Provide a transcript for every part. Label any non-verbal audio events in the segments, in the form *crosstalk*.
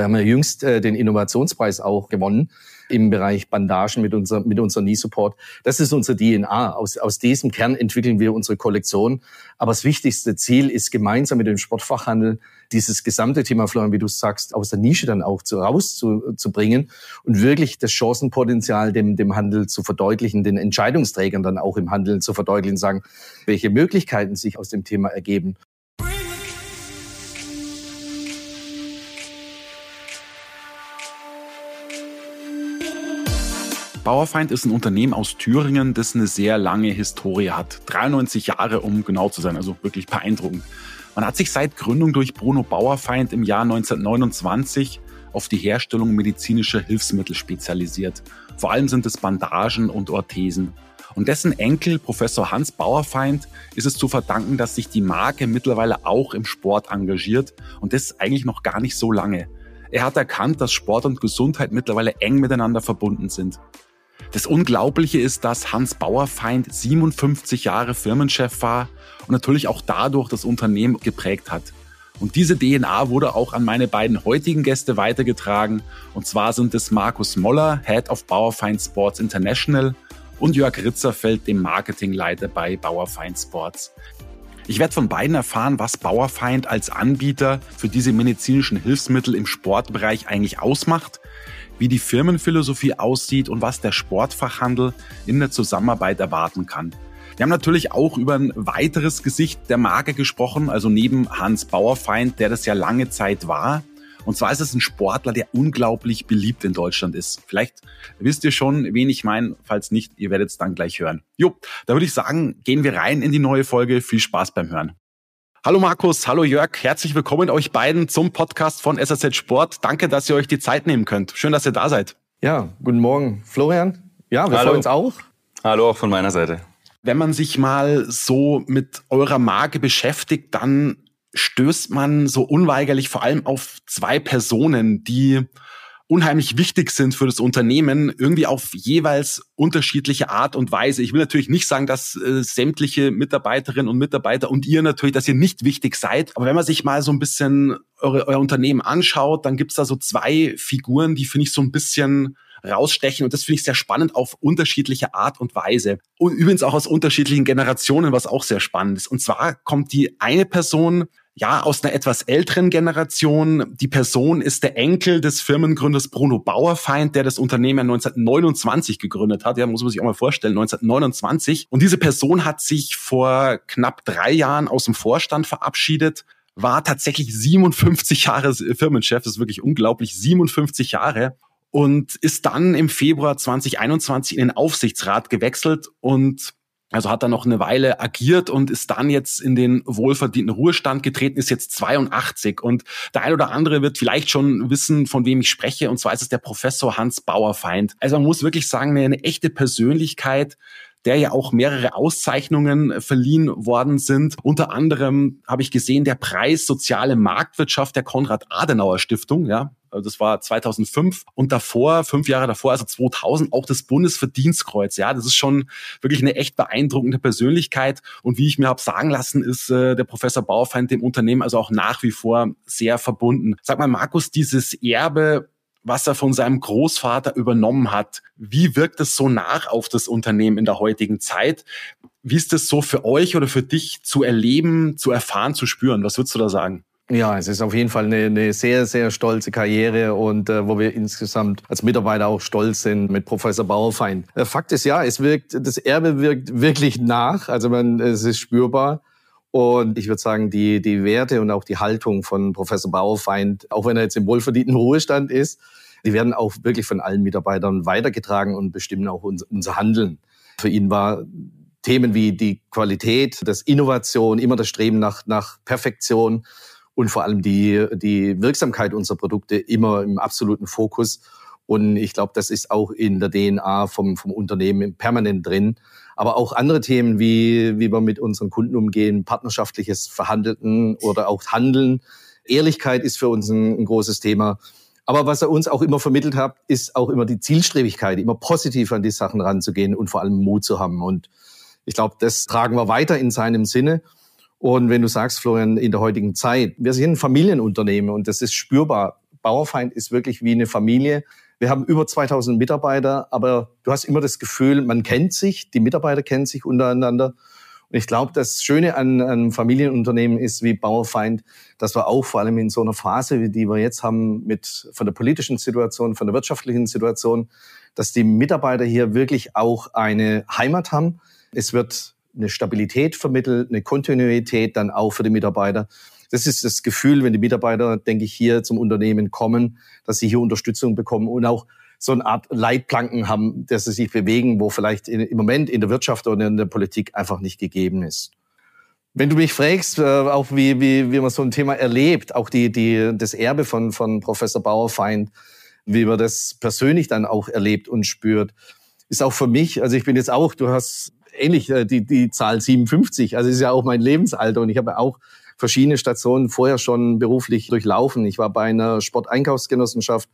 Wir haben ja jüngst äh, den Innovationspreis auch gewonnen im Bereich Bandagen mit, unser, mit unserem Knee-Support. Das ist unsere DNA. Aus, aus diesem Kern entwickeln wir unsere Kollektion. Aber das wichtigste Ziel ist gemeinsam mit dem Sportfachhandel dieses gesamte Thema, Florian, wie du sagst, aus der Nische dann auch zu, rauszubringen und wirklich das Chancenpotenzial dem, dem Handel zu verdeutlichen, den Entscheidungsträgern dann auch im Handel zu verdeutlichen, sagen, welche Möglichkeiten sich aus dem Thema ergeben. Bauerfeind ist ein Unternehmen aus Thüringen, das eine sehr lange Historie hat. 93 Jahre, um genau zu sein, also wirklich beeindruckend. Man hat sich seit Gründung durch Bruno Bauerfeind im Jahr 1929 auf die Herstellung medizinischer Hilfsmittel spezialisiert. Vor allem sind es Bandagen und Orthesen. Und dessen Enkel, Professor Hans Bauerfeind, ist es zu verdanken, dass sich die Marke mittlerweile auch im Sport engagiert und das eigentlich noch gar nicht so lange. Er hat erkannt, dass Sport und Gesundheit mittlerweile eng miteinander verbunden sind. Das Unglaubliche ist, dass Hans Bauerfeind 57 Jahre Firmenchef war und natürlich auch dadurch das Unternehmen geprägt hat. Und diese DNA wurde auch an meine beiden heutigen Gäste weitergetragen. Und zwar sind es Markus Moller, Head of Bauerfeind Sports International und Jörg Ritzerfeld, dem Marketingleiter bei Bauerfeind Sports. Ich werde von beiden erfahren, was Bauerfeind als Anbieter für diese medizinischen Hilfsmittel im Sportbereich eigentlich ausmacht, wie die Firmenphilosophie aussieht und was der Sportfachhandel in der Zusammenarbeit erwarten kann. Wir haben natürlich auch über ein weiteres Gesicht der Marke gesprochen, also neben Hans Bauerfeind, der das ja lange Zeit war. Und zwar ist es ein Sportler, der unglaublich beliebt in Deutschland ist. Vielleicht wisst ihr schon, wen ich meine. Falls nicht, ihr werdet es dann gleich hören. Jo, da würde ich sagen, gehen wir rein in die neue Folge. Viel Spaß beim Hören. Hallo Markus, hallo Jörg, herzlich willkommen euch beiden zum Podcast von SAZ Sport. Danke, dass ihr euch die Zeit nehmen könnt. Schön, dass ihr da seid. Ja, guten Morgen, Florian. Ja, wir hallo. freuen uns auch. Hallo auch von meiner Seite. Wenn man sich mal so mit eurer Marke beschäftigt, dann stößt man so unweigerlich vor allem auf zwei Personen, die unheimlich wichtig sind für das Unternehmen, irgendwie auf jeweils unterschiedliche Art und Weise. Ich will natürlich nicht sagen, dass äh, sämtliche Mitarbeiterinnen und Mitarbeiter und ihr natürlich, dass ihr nicht wichtig seid. Aber wenn man sich mal so ein bisschen eure, euer Unternehmen anschaut, dann gibt's da so zwei Figuren, die finde ich so ein bisschen rausstechen. Und das finde ich sehr spannend auf unterschiedliche Art und Weise. Und übrigens auch aus unterschiedlichen Generationen, was auch sehr spannend ist. Und zwar kommt die eine Person ja, aus einer etwas älteren Generation. Die Person ist der Enkel des Firmengründers Bruno Bauerfeind, der das Unternehmen 1929 gegründet hat. Ja, muss man sich auch mal vorstellen, 1929. Und diese Person hat sich vor knapp drei Jahren aus dem Vorstand verabschiedet, war tatsächlich 57 Jahre Firmenchef. Das ist wirklich unglaublich, 57 Jahre. Und ist dann im Februar 2021 in den Aufsichtsrat gewechselt und also hat er noch eine Weile agiert und ist dann jetzt in den wohlverdienten Ruhestand getreten, ist jetzt 82. Und der ein oder andere wird vielleicht schon wissen, von wem ich spreche. Und zwar ist es der Professor Hans Bauerfeind. Also man muss wirklich sagen, eine, eine echte Persönlichkeit, der ja auch mehrere Auszeichnungen verliehen worden sind. Unter anderem habe ich gesehen, der Preis Soziale Marktwirtschaft der Konrad-Adenauer-Stiftung, ja, also das war 2005 und davor, fünf Jahre davor, also 2000, auch das Bundesverdienstkreuz. Ja, das ist schon wirklich eine echt beeindruckende Persönlichkeit. Und wie ich mir habe sagen lassen, ist äh, der Professor Bauerfeind dem Unternehmen also auch nach wie vor sehr verbunden. Sag mal, Markus, dieses Erbe was er von seinem Großvater übernommen hat. Wie wirkt es so nach auf das Unternehmen in der heutigen Zeit? Wie ist es so für euch oder für dich zu erleben, zu erfahren, zu spüren? Was würdest du da sagen? Ja, es ist auf jeden Fall eine, eine sehr, sehr stolze Karriere und äh, wo wir insgesamt als Mitarbeiter auch stolz sind mit Professor Bauerfeind. Äh, Fakt ist ja, es wirkt, das Erbe wirkt wirklich nach, also man, es ist spürbar. Und ich würde sagen, die, die Werte und auch die Haltung von Professor Bauerfeind, auch wenn er jetzt im wohlverdienten Ruhestand ist, die werden auch wirklich von allen Mitarbeitern weitergetragen und bestimmen auch unser, unser Handeln. Für ihn war Themen wie die Qualität, das Innovation, immer das Streben nach, nach Perfektion und vor allem die, die Wirksamkeit unserer Produkte immer im absoluten Fokus. Und ich glaube, das ist auch in der DNA vom, vom Unternehmen permanent drin. Aber auch andere Themen, wie, wie wir mit unseren Kunden umgehen, partnerschaftliches Verhandeln oder auch Handeln. Ehrlichkeit ist für uns ein, ein großes Thema. Aber was er uns auch immer vermittelt hat, ist auch immer die Zielstrebigkeit, immer positiv an die Sachen ranzugehen und vor allem Mut zu haben. Und ich glaube, das tragen wir weiter in seinem Sinne. Und wenn du sagst, Florian, in der heutigen Zeit, wir sind ein Familienunternehmen und das ist spürbar. Bauerfeind ist wirklich wie eine Familie. Wir haben über 2000 Mitarbeiter, aber du hast immer das Gefühl, man kennt sich, die Mitarbeiter kennen sich untereinander. Und ich glaube, das Schöne an einem Familienunternehmen ist wie Bauerfeind, dass wir auch vor allem in so einer Phase, wie die wir jetzt haben, mit von der politischen Situation, von der wirtschaftlichen Situation, dass die Mitarbeiter hier wirklich auch eine Heimat haben. Es wird eine Stabilität vermittelt, eine Kontinuität dann auch für die Mitarbeiter. Das ist das Gefühl, wenn die Mitarbeiter, denke ich, hier zum Unternehmen kommen, dass sie hier Unterstützung bekommen und auch so eine Art Leitplanken haben, dass sie sich bewegen, wo vielleicht im Moment in der Wirtschaft oder in der Politik einfach nicht gegeben ist. Wenn du mich fragst, äh, auch wie, wie, wie man so ein Thema erlebt, auch die, die, das Erbe von, von Professor Bauerfeind, wie man das persönlich dann auch erlebt und spürt, ist auch für mich, also ich bin jetzt auch, du hast ähnlich äh, die, die Zahl 57. Also ist ja auch mein Lebensalter und ich habe auch verschiedene Stationen vorher schon beruflich durchlaufen. Ich war bei einer Sporteinkaufsgenossenschaft.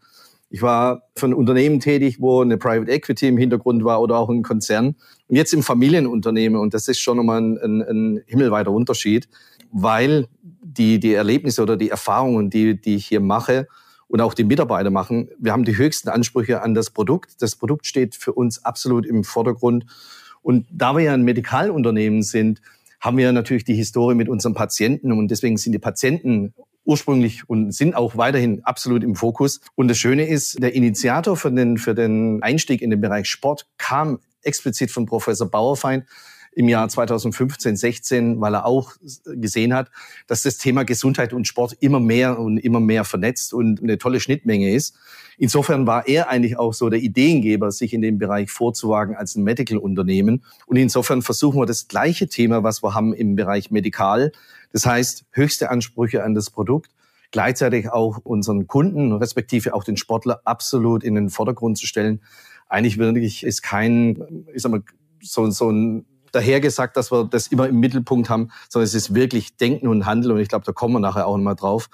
Ich war für ein Unternehmen tätig, wo eine Private Equity im Hintergrund war oder auch ein Konzern. Und jetzt im Familienunternehmen. Und das ist schon nochmal ein, ein, ein himmelweiter Unterschied, weil die, die Erlebnisse oder die Erfahrungen, die, die ich hier mache, und auch die Mitarbeiter machen. Wir haben die höchsten Ansprüche an das Produkt. Das Produkt steht für uns absolut im Vordergrund. Und da wir ja ein Medikalunternehmen sind, haben wir natürlich die Historie mit unseren Patienten und deswegen sind die Patienten ursprünglich und sind auch weiterhin absolut im Fokus. Und das Schöne ist, der Initiator für den, für den Einstieg in den Bereich Sport kam explizit von Professor Bauerfeind, im Jahr 2015, 16, weil er auch gesehen hat, dass das Thema Gesundheit und Sport immer mehr und immer mehr vernetzt und eine tolle Schnittmenge ist. Insofern war er eigentlich auch so der Ideengeber, sich in dem Bereich vorzuwagen als ein Medical-Unternehmen. Und insofern versuchen wir das gleiche Thema, was wir haben im Bereich Medikal. Das heißt, höchste Ansprüche an das Produkt, gleichzeitig auch unseren Kunden, respektive auch den Sportler absolut in den Vordergrund zu stellen. Eigentlich wirklich ist kein, ich sag mal, so, so ein dahergesagt, dass wir das immer im Mittelpunkt haben, sondern es ist wirklich Denken und Handeln. Und ich glaube, da kommen wir nachher auch nochmal drauf,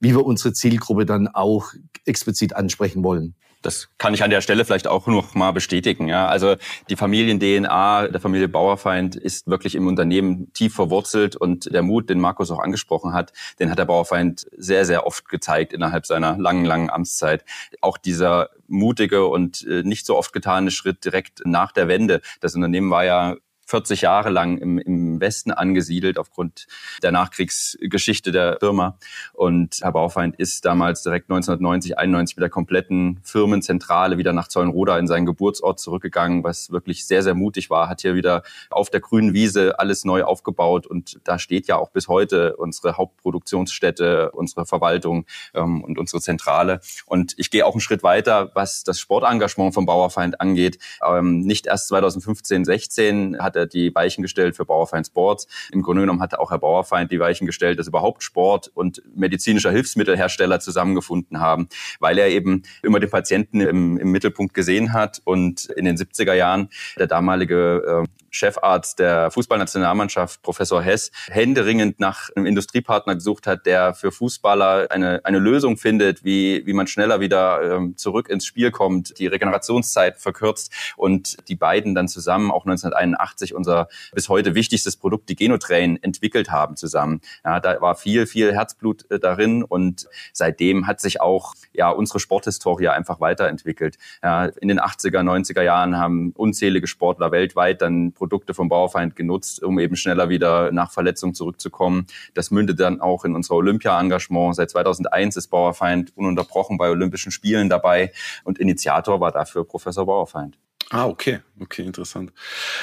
wie wir unsere Zielgruppe dann auch explizit ansprechen wollen. Das kann ich an der Stelle vielleicht auch noch mal bestätigen. Ja, also die Familien-DNA der Familie Bauerfeind ist wirklich im Unternehmen tief verwurzelt und der Mut, den Markus auch angesprochen hat, den hat der Bauerfeind sehr, sehr oft gezeigt innerhalb seiner langen, langen Amtszeit. Auch dieser mutige und äh, nicht so oft getane Schritt direkt nach der Wende. Das Unternehmen war ja 40 Jahre lang im, im Westen angesiedelt aufgrund der Nachkriegsgeschichte der Firma. Und Herr Baufeind ist damals direkt 1990, 91 mit der kompletten Firmenzentrale wieder nach Zollenroda in seinen Geburtsort zurückgegangen, was wirklich sehr, sehr mutig war, hat hier wieder auf der grünen Wiese alles neu aufgebaut. Und da steht ja auch bis heute unsere Hauptproduktionsstätte, unsere Verwaltung ähm, und unsere Zentrale. Und ich gehe auch einen Schritt weiter, was das Sportengagement vom Bauerfeind angeht. Ähm, nicht erst 2015, 16 hat hat er die Weichen gestellt für Bauerfeind Sports. Im Grunde genommen hat auch Herr Bauerfeind die Weichen gestellt, dass überhaupt Sport und medizinischer Hilfsmittelhersteller zusammengefunden haben, weil er eben immer den Patienten im, im Mittelpunkt gesehen hat und in den 70er Jahren der damalige äh, Chefarzt der Fußballnationalmannschaft, Professor Hess, händeringend nach einem Industriepartner gesucht hat, der für Fußballer eine, eine Lösung findet, wie, wie man schneller wieder ähm, zurück ins Spiel kommt, die Regenerationszeit verkürzt und die beiden dann zusammen auch 1981 unser bis heute wichtigstes Produkt, die Genotrain, entwickelt haben zusammen. Ja, da war viel, viel Herzblut äh, darin und seitdem hat sich auch ja unsere Sporthistorie einfach weiterentwickelt. Ja, in den 80er, 90er Jahren haben unzählige Sportler weltweit dann Produkte vom Bauerfeind genutzt, um eben schneller wieder nach Verletzung zurückzukommen. Das mündet dann auch in unser Olympia-Engagement. Seit 2001 ist Bauerfeind ununterbrochen bei Olympischen Spielen dabei und Initiator war dafür Professor Bauerfeind. Ah, okay, okay, interessant.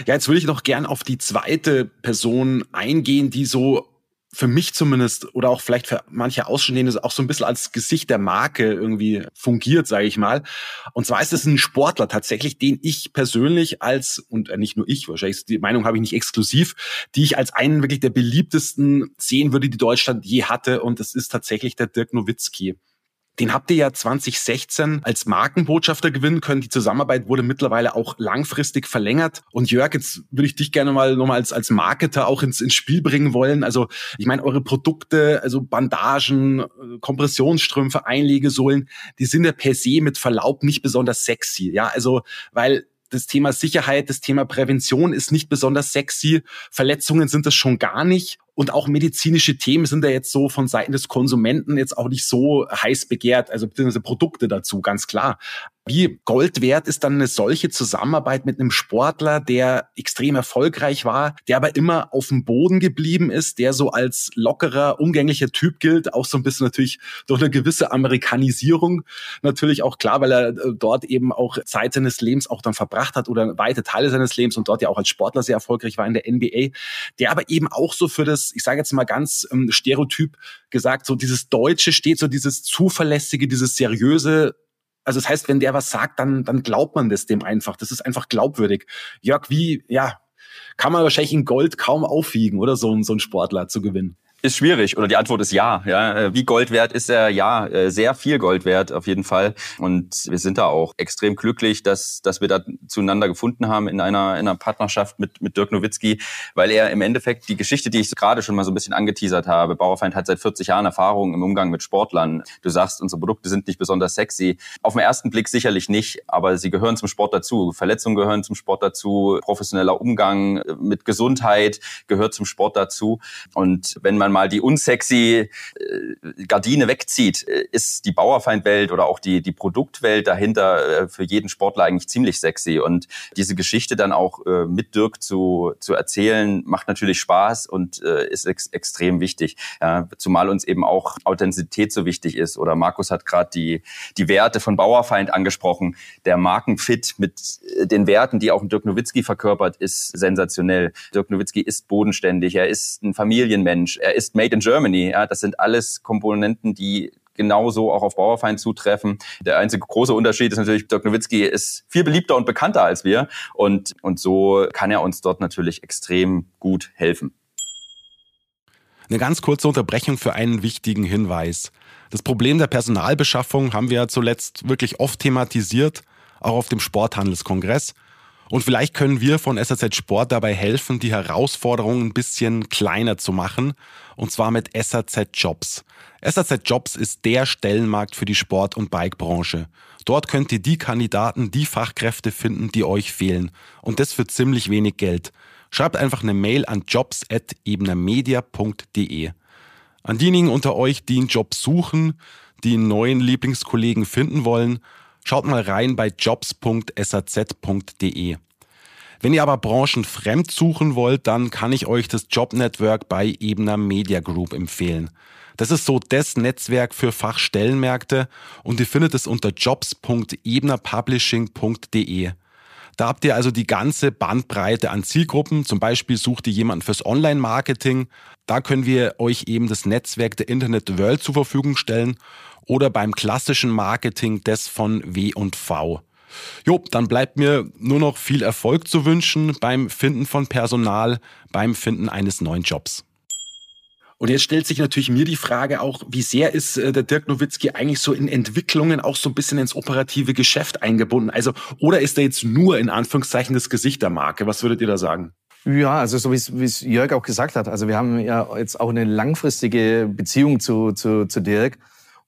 Ja, jetzt würde ich noch gern auf die zweite Person eingehen, die so für mich zumindest oder auch vielleicht für manche Außenstehende auch so ein bisschen als Gesicht der Marke irgendwie fungiert, sage ich mal. Und zwar ist es ein Sportler tatsächlich, den ich persönlich als und nicht nur ich, wahrscheinlich die Meinung habe ich nicht exklusiv, die ich als einen wirklich der beliebtesten sehen würde, die Deutschland je hatte. Und das ist tatsächlich der Dirk Nowitzki. Den habt ihr ja 2016 als Markenbotschafter gewinnen können. Die Zusammenarbeit wurde mittlerweile auch langfristig verlängert. Und Jörg, jetzt würde ich dich gerne mal nochmal als, als Marketer auch ins, ins Spiel bringen wollen. Also ich meine, eure Produkte, also Bandagen, Kompressionsstrümpfe, Einlegesohlen, die sind ja per se mit Verlaub nicht besonders sexy. Ja, also weil das Thema Sicherheit, das Thema Prävention ist nicht besonders sexy. Verletzungen sind das schon gar nicht. Und auch medizinische Themen sind da jetzt so von Seiten des Konsumenten jetzt auch nicht so heiß begehrt, also beziehungsweise Produkte dazu, ganz klar. Wie Gold wert ist dann eine solche Zusammenarbeit mit einem Sportler, der extrem erfolgreich war, der aber immer auf dem Boden geblieben ist, der so als lockerer, umgänglicher Typ gilt, auch so ein bisschen natürlich durch eine gewisse Amerikanisierung natürlich auch klar, weil er äh, dort eben auch Zeit seines Lebens auch dann verbracht hat oder weite Teile seines Lebens und dort ja auch als Sportler sehr erfolgreich war in der NBA, der aber eben auch so für das ich sage jetzt mal ganz ähm, stereotyp gesagt, so dieses Deutsche steht, so dieses Zuverlässige, dieses Seriöse. Also das heißt, wenn der was sagt, dann, dann glaubt man das dem einfach. Das ist einfach glaubwürdig. Jörg, wie, ja, kann man wahrscheinlich in Gold kaum aufwiegen, oder so, so ein Sportler zu gewinnen. Ist schwierig oder die Antwort ist ja. ja. Äh, wie Gold wert ist er? Ja, äh, sehr viel Gold wert auf jeden Fall. Und wir sind da auch extrem glücklich, dass, dass wir da zueinander gefunden haben in einer, in einer Partnerschaft mit, mit Dirk Nowitzki, weil er im Endeffekt die Geschichte, die ich gerade schon mal so ein bisschen angeteasert habe, Bauerfeind hat seit 40 Jahren Erfahrung im Umgang mit Sportlern. Du sagst, unsere Produkte sind nicht besonders sexy. Auf den ersten Blick sicherlich nicht, aber sie gehören zum Sport dazu. Verletzungen gehören zum Sport dazu. Professioneller Umgang mit Gesundheit gehört zum Sport dazu. Und wenn man man mal die unsexy äh, Gardine wegzieht, äh, ist die Bauerfeindwelt oder auch die, die Produktwelt dahinter äh, für jeden Sportler eigentlich ziemlich sexy. Und diese Geschichte dann auch mit Dirk zu, zu erzählen, macht natürlich Spaß und ist ex extrem wichtig. Ja, zumal uns eben auch Authentizität so wichtig ist. Oder Markus hat gerade die, die Werte von Bauerfeind angesprochen. Der Markenfit mit den Werten, die auch Dirk Nowitzki verkörpert, ist sensationell. Dirk Nowitzki ist bodenständig, er ist ein Familienmensch, er ist Made in Germany. Ja, das sind alles Komponenten, die genauso auch auf Bauerfeind zutreffen. Der einzige große Unterschied ist natürlich, Dirk Nowitzki ist viel beliebter und bekannter als wir. Und, und so kann er uns dort natürlich extrem gut helfen. Eine ganz kurze Unterbrechung für einen wichtigen Hinweis. Das Problem der Personalbeschaffung haben wir ja zuletzt wirklich oft thematisiert, auch auf dem Sporthandelskongress. Und vielleicht können wir von SAZ Sport dabei helfen, die Herausforderungen ein bisschen kleiner zu machen. Und zwar mit SAZ Jobs. SAZ Jobs ist der Stellenmarkt für die Sport- und Bikebranche. Dort könnt ihr die Kandidaten, die Fachkräfte finden, die euch fehlen. Und das für ziemlich wenig Geld. Schreibt einfach eine Mail an jobs.ebnermedia.de. An diejenigen unter euch, die einen Job suchen, die einen neuen Lieblingskollegen finden wollen, Schaut mal rein bei jobs.saz.de. Wenn ihr aber branchenfremd suchen wollt, dann kann ich euch das Jobnetwork bei Ebner Media Group empfehlen. Das ist so das Netzwerk für Fachstellenmärkte und ihr findet es unter jobs.ebnerpublishing.de. Da habt ihr also die ganze Bandbreite an Zielgruppen. Zum Beispiel sucht ihr jemanden fürs Online-Marketing. Da können wir euch eben das Netzwerk der Internet World zur Verfügung stellen oder beim klassischen Marketing des von W&V. Jo, dann bleibt mir nur noch viel Erfolg zu wünschen beim Finden von Personal, beim Finden eines neuen Jobs. Und jetzt stellt sich natürlich mir die Frage auch, wie sehr ist äh, der Dirk Nowitzki eigentlich so in Entwicklungen auch so ein bisschen ins operative Geschäft eingebunden? Also, oder ist er jetzt nur in Anführungszeichen das Gesicht der Marke? Was würdet ihr da sagen? Ja, also so wie es Jörg auch gesagt hat. Also wir haben ja jetzt auch eine langfristige Beziehung zu, zu, zu Dirk.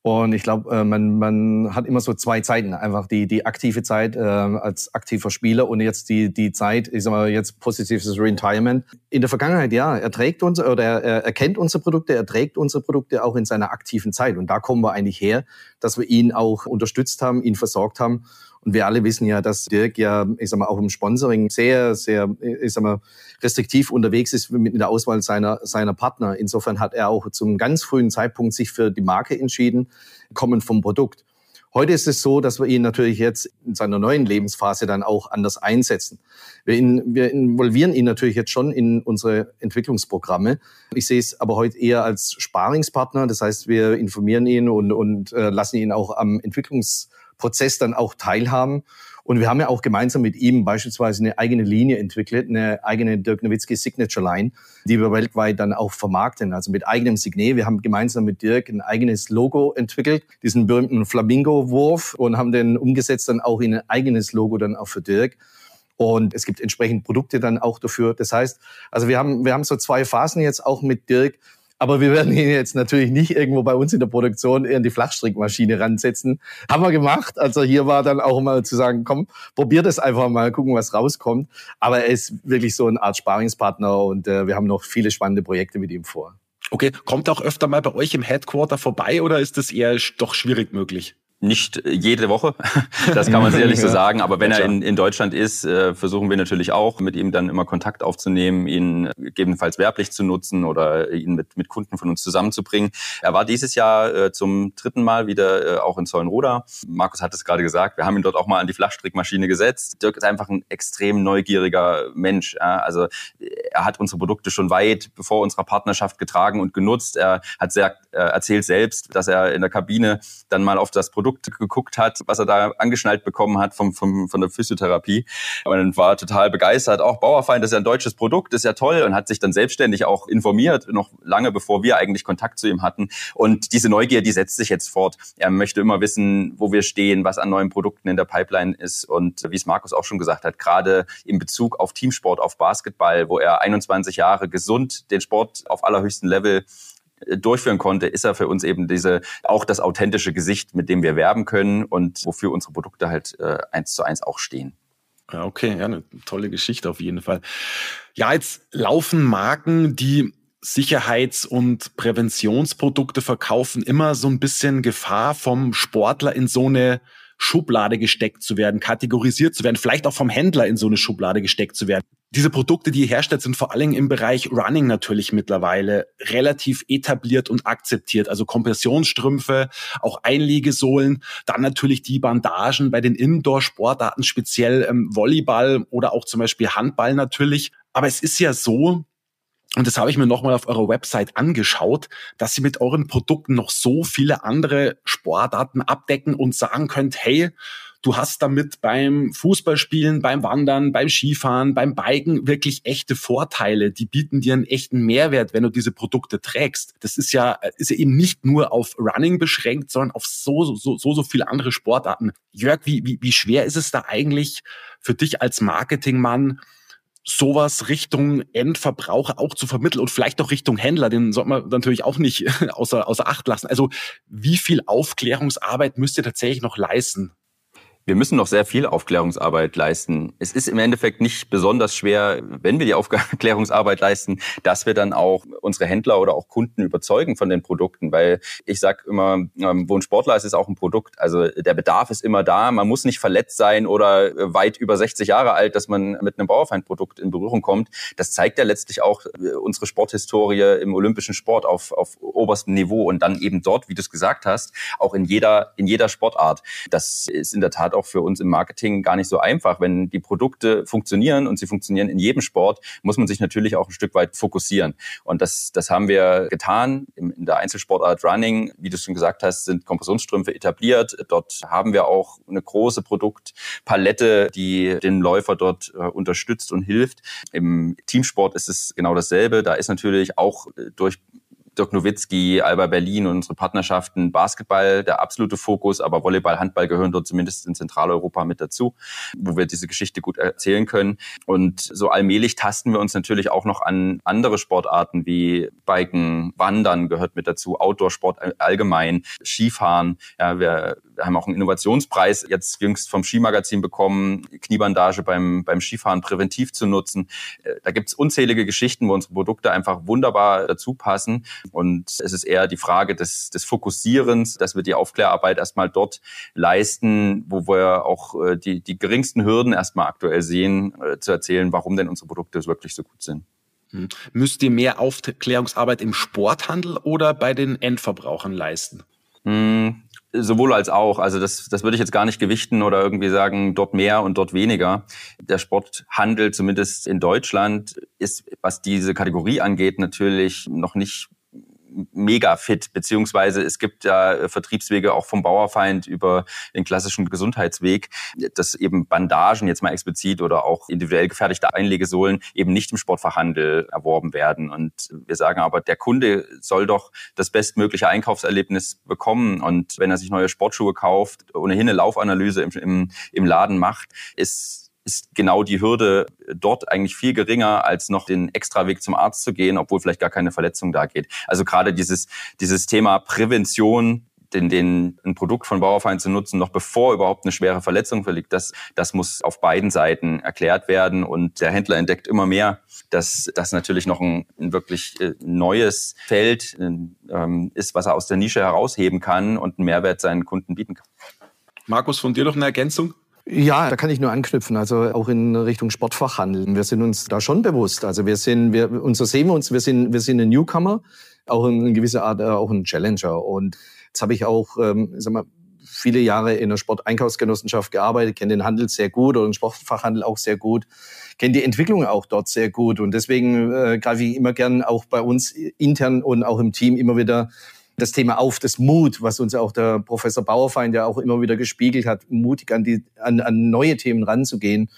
Und ich glaube, äh, man, man hat immer so zwei Zeiten. Einfach die, die aktive Zeit äh, als aktiver Spieler und jetzt die, die Zeit, ich sag mal, jetzt positives Retirement. In der Vergangenheit, ja, er trägt uns oder er, er kennt unsere Produkte, er trägt unsere Produkte auch in seiner aktiven Zeit. Und da kommen wir eigentlich her, dass wir ihn auch unterstützt haben, ihn versorgt haben. Und wir alle wissen ja, dass Dirk ja, ich sag mal, auch im Sponsoring sehr, sehr, ich sag mal, restriktiv unterwegs ist mit der Auswahl seiner, seiner Partner. Insofern hat er auch zum ganz frühen Zeitpunkt sich für die Marke entschieden, kommend vom Produkt. Heute ist es so, dass wir ihn natürlich jetzt in seiner neuen Lebensphase dann auch anders einsetzen. Wir, in, wir involvieren ihn natürlich jetzt schon in unsere Entwicklungsprogramme. Ich sehe es aber heute eher als Sparingspartner. Das heißt, wir informieren ihn und, und äh, lassen ihn auch am Entwicklungs Prozess dann auch teilhaben. Und wir haben ja auch gemeinsam mit ihm beispielsweise eine eigene Linie entwickelt, eine eigene Dirk Nowitzki Signature Line, die wir weltweit dann auch vermarkten, also mit eigenem Signet. Wir haben gemeinsam mit Dirk ein eigenes Logo entwickelt, diesen berühmten Flamingo-Wurf und haben den umgesetzt dann auch in ein eigenes Logo dann auch für Dirk. Und es gibt entsprechend Produkte dann auch dafür. Das heißt, also wir haben, wir haben so zwei Phasen jetzt auch mit Dirk. Aber wir werden ihn jetzt natürlich nicht irgendwo bei uns in der Produktion in die Flachstrickmaschine ransetzen. Haben wir gemacht. Also hier war dann auch mal zu sagen, komm, probier das einfach mal, gucken, was rauskommt. Aber er ist wirklich so eine Art Sparingspartner und äh, wir haben noch viele spannende Projekte mit ihm vor. Okay, kommt er auch öfter mal bei euch im Headquarter vorbei oder ist das eher doch schwierig möglich? Nicht jede Woche, *laughs* das kann man sicherlich so *laughs* sagen, aber wenn er in, in Deutschland ist, äh, versuchen wir natürlich auch, mit ihm dann immer Kontakt aufzunehmen, ihn gegebenenfalls werblich zu nutzen oder ihn mit, mit Kunden von uns zusammenzubringen. Er war dieses Jahr äh, zum dritten Mal wieder äh, auch in Zollenroda. Markus hat es gerade gesagt, wir haben ihn dort auch mal an die Flachstrickmaschine gesetzt. Dirk ist einfach ein extrem neugieriger Mensch. Ja? Also er hat unsere Produkte schon weit bevor unserer Partnerschaft getragen und genutzt. Er hat sehr äh, erzählt selbst, dass er in der Kabine dann mal auf das Produkt Produkt geguckt hat, was er da angeschnallt bekommen hat vom, vom, von der Physiotherapie. Und war total begeistert. Auch Bauerfeind, das ist ja ein deutsches Produkt, ist ja toll und hat sich dann selbstständig auch informiert, noch lange bevor wir eigentlich Kontakt zu ihm hatten. Und diese Neugier, die setzt sich jetzt fort. Er möchte immer wissen, wo wir stehen, was an neuen Produkten in der Pipeline ist. Und wie es Markus auch schon gesagt hat, gerade in Bezug auf Teamsport, auf Basketball, wo er 21 Jahre gesund den Sport auf allerhöchstem Level durchführen konnte, ist er für uns eben diese auch das authentische Gesicht, mit dem wir werben können und wofür unsere Produkte halt äh, eins zu eins auch stehen. Ja, okay, ja, eine tolle Geschichte auf jeden Fall. Ja, jetzt laufen Marken, die Sicherheits- und Präventionsprodukte verkaufen, immer so ein bisschen Gefahr vom Sportler in so eine Schublade gesteckt zu werden, kategorisiert zu werden, vielleicht auch vom Händler in so eine Schublade gesteckt zu werden. Diese Produkte, die ihr herstellt, sind vor allem im Bereich Running natürlich mittlerweile relativ etabliert und akzeptiert. Also Kompressionsstrümpfe, auch Einlegesohlen, dann natürlich die Bandagen bei den Indoor-Sportarten, speziell ähm, Volleyball oder auch zum Beispiel Handball natürlich. Aber es ist ja so, und das habe ich mir nochmal auf eurer Website angeschaut, dass ihr mit euren Produkten noch so viele andere Sportarten abdecken und sagen könnt, hey, du hast damit beim Fußballspielen, beim Wandern, beim Skifahren, beim Biken wirklich echte Vorteile. Die bieten dir einen echten Mehrwert, wenn du diese Produkte trägst. Das ist ja, ist ja eben nicht nur auf Running beschränkt, sondern auf so, so, so, so viele andere Sportarten. Jörg, wie, wie, wie schwer ist es da eigentlich für dich als Marketingmann, sowas Richtung Endverbraucher auch zu vermitteln und vielleicht auch Richtung Händler, den sollte man natürlich auch nicht *laughs* außer, außer Acht lassen. Also wie viel Aufklärungsarbeit müsst ihr tatsächlich noch leisten? Wir müssen noch sehr viel Aufklärungsarbeit leisten. Es ist im Endeffekt nicht besonders schwer, wenn wir die *laughs* Aufklärungsarbeit leisten, dass wir dann auch unsere Händler oder auch Kunden überzeugen von den Produkten, weil ich sage immer, ähm, wo ein Sportler ist, ist auch ein Produkt. Also der Bedarf ist immer da. Man muss nicht verletzt sein oder weit über 60 Jahre alt, dass man mit einem Bauerfeindprodukt in Berührung kommt. Das zeigt ja letztlich auch äh, unsere Sporthistorie im olympischen Sport auf, auf oberstem Niveau und dann eben dort, wie du es gesagt hast, auch in jeder, in jeder Sportart. Das ist in der Tat auch für uns im Marketing gar nicht so einfach. Wenn die Produkte funktionieren und sie funktionieren in jedem Sport, muss man sich natürlich auch ein Stück weit fokussieren. Und das, das haben wir getan in der Einzelsportart Running. Wie du schon gesagt hast, sind Kompressionsstrümpfe etabliert. Dort haben wir auch eine große Produktpalette, die den Läufer dort äh, unterstützt und hilft. Im Teamsport ist es genau dasselbe. Da ist natürlich auch äh, durch Dirk Nowitzki, Alba Berlin und unsere Partnerschaften Basketball der absolute Fokus, aber Volleyball, Handball gehören dort zumindest in Zentraleuropa mit dazu, wo wir diese Geschichte gut erzählen können. Und so allmählich tasten wir uns natürlich auch noch an andere Sportarten wie Biken, Wandern gehört mit dazu, Outdoor-Sport allgemein, Skifahren. Ja, wir, wir haben auch einen Innovationspreis jetzt jüngst vom Skimagazin bekommen, Kniebandage beim, beim Skifahren präventiv zu nutzen. Äh, da gibt's unzählige Geschichten, wo unsere Produkte einfach wunderbar dazu passen. Und es ist eher die Frage des, des Fokussierens, dass wir die Aufklärarbeit erstmal dort leisten, wo wir auch äh, die, die geringsten Hürden erstmal aktuell sehen, äh, zu erzählen, warum denn unsere Produkte wirklich so gut sind. Hm. Müsst ihr mehr Aufklärungsarbeit im Sporthandel oder bei den Endverbrauchern leisten? Hm, sowohl als auch. Also das, das würde ich jetzt gar nicht gewichten oder irgendwie sagen, dort mehr und dort weniger. Der Sporthandel, zumindest in Deutschland, ist, was diese Kategorie angeht, natürlich noch nicht mega fit, beziehungsweise es gibt ja Vertriebswege auch vom Bauerfeind über den klassischen Gesundheitsweg, dass eben Bandagen jetzt mal explizit oder auch individuell gefertigte Einlegesohlen eben nicht im Sportfachhandel erworben werden. Und wir sagen aber, der Kunde soll doch das bestmögliche Einkaufserlebnis bekommen. Und wenn er sich neue Sportschuhe kauft, ohnehin eine Laufanalyse im, im, im Laden macht, ist ist genau die Hürde dort eigentlich viel geringer, als noch den Extraweg zum Arzt zu gehen, obwohl vielleicht gar keine Verletzung da geht. Also gerade dieses, dieses Thema Prävention, den, den, ein Produkt von Bauerfeind zu nutzen, noch bevor überhaupt eine schwere Verletzung verliegt, das, das muss auf beiden Seiten erklärt werden. Und der Händler entdeckt immer mehr, dass das natürlich noch ein, ein wirklich äh, neues Feld ähm, ist, was er aus der Nische herausheben kann und einen Mehrwert seinen Kunden bieten kann. Markus, von dir noch eine Ergänzung? Ja, da kann ich nur anknüpfen, also auch in Richtung Sportfachhandel. Wir sind uns da schon bewusst. Also wir sind, wir, und so sehen wir uns, wir sind, wir sind ein Newcomer, auch in gewisser Art äh, auch ein Challenger. Und jetzt habe ich auch, ähm, sag mal, viele Jahre in der Sporteinkaufsgenossenschaft gearbeitet, kenne den Handel sehr gut oder den Sportfachhandel auch sehr gut, kenne die Entwicklung auch dort sehr gut. Und deswegen äh, greife ich immer gern auch bei uns intern und auch im Team immer wieder das Thema auf, das Mut, was uns auch der Professor Bauerfeind ja auch immer wieder gespiegelt hat, mutig an, die, an, an neue Themen ranzugehen.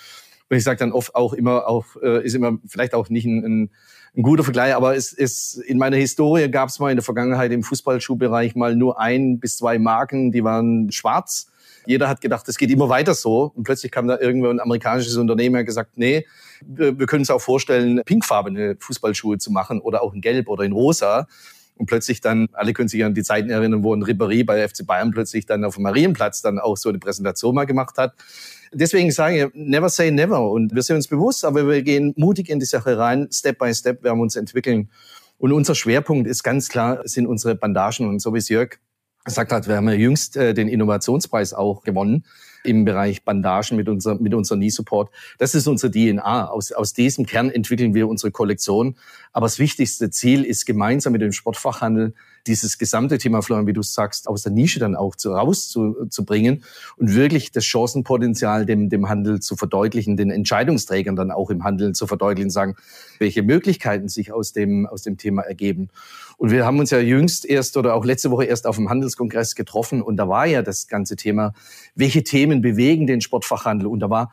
Und ich sage dann oft auch immer, auch, äh, ist immer vielleicht auch nicht ein, ein, ein guter Vergleich, aber es ist in meiner Historie gab es mal in der Vergangenheit im Fußballschuhbereich mal nur ein bis zwei Marken, die waren schwarz. Jeder hat gedacht, es geht immer weiter so. Und plötzlich kam da irgendwo ein amerikanisches Unternehmen und gesagt, nee, wir können uns auch vorstellen, pinkfarbene Fußballschuhe zu machen oder auch in Gelb oder in Rosa. Und plötzlich dann, alle können sich an die Zeiten erinnern, wo ein Ribéry bei FC Bayern plötzlich dann auf dem Marienplatz dann auch so eine Präsentation mal gemacht hat. Deswegen sage ich, never say never. Und wir sind uns bewusst, aber wir gehen mutig in die Sache rein. Step by step werden wir uns entwickeln. Und unser Schwerpunkt ist ganz klar, sind unsere Bandagen. Und so wie es Jörg gesagt hat, wir haben ja jüngst äh, den Innovationspreis auch gewonnen im Bereich Bandagen mit, unser, mit unserem Knee-Support. Das ist unsere DNA. Aus, aus diesem Kern entwickeln wir unsere Kollektion. Aber das wichtigste Ziel ist gemeinsam mit dem Sportfachhandel dieses gesamte Thema, Florian, wie du sagst, aus der Nische dann auch zu, rauszubringen und wirklich das Chancenpotenzial dem, dem Handel zu verdeutlichen, den Entscheidungsträgern dann auch im Handel zu verdeutlichen, sagen, welche Möglichkeiten sich aus dem, aus dem Thema ergeben. Und wir haben uns ja jüngst erst oder auch letzte Woche erst auf dem Handelskongress getroffen und da war ja das ganze Thema, welche Themen bewegen den Sportfachhandel und da war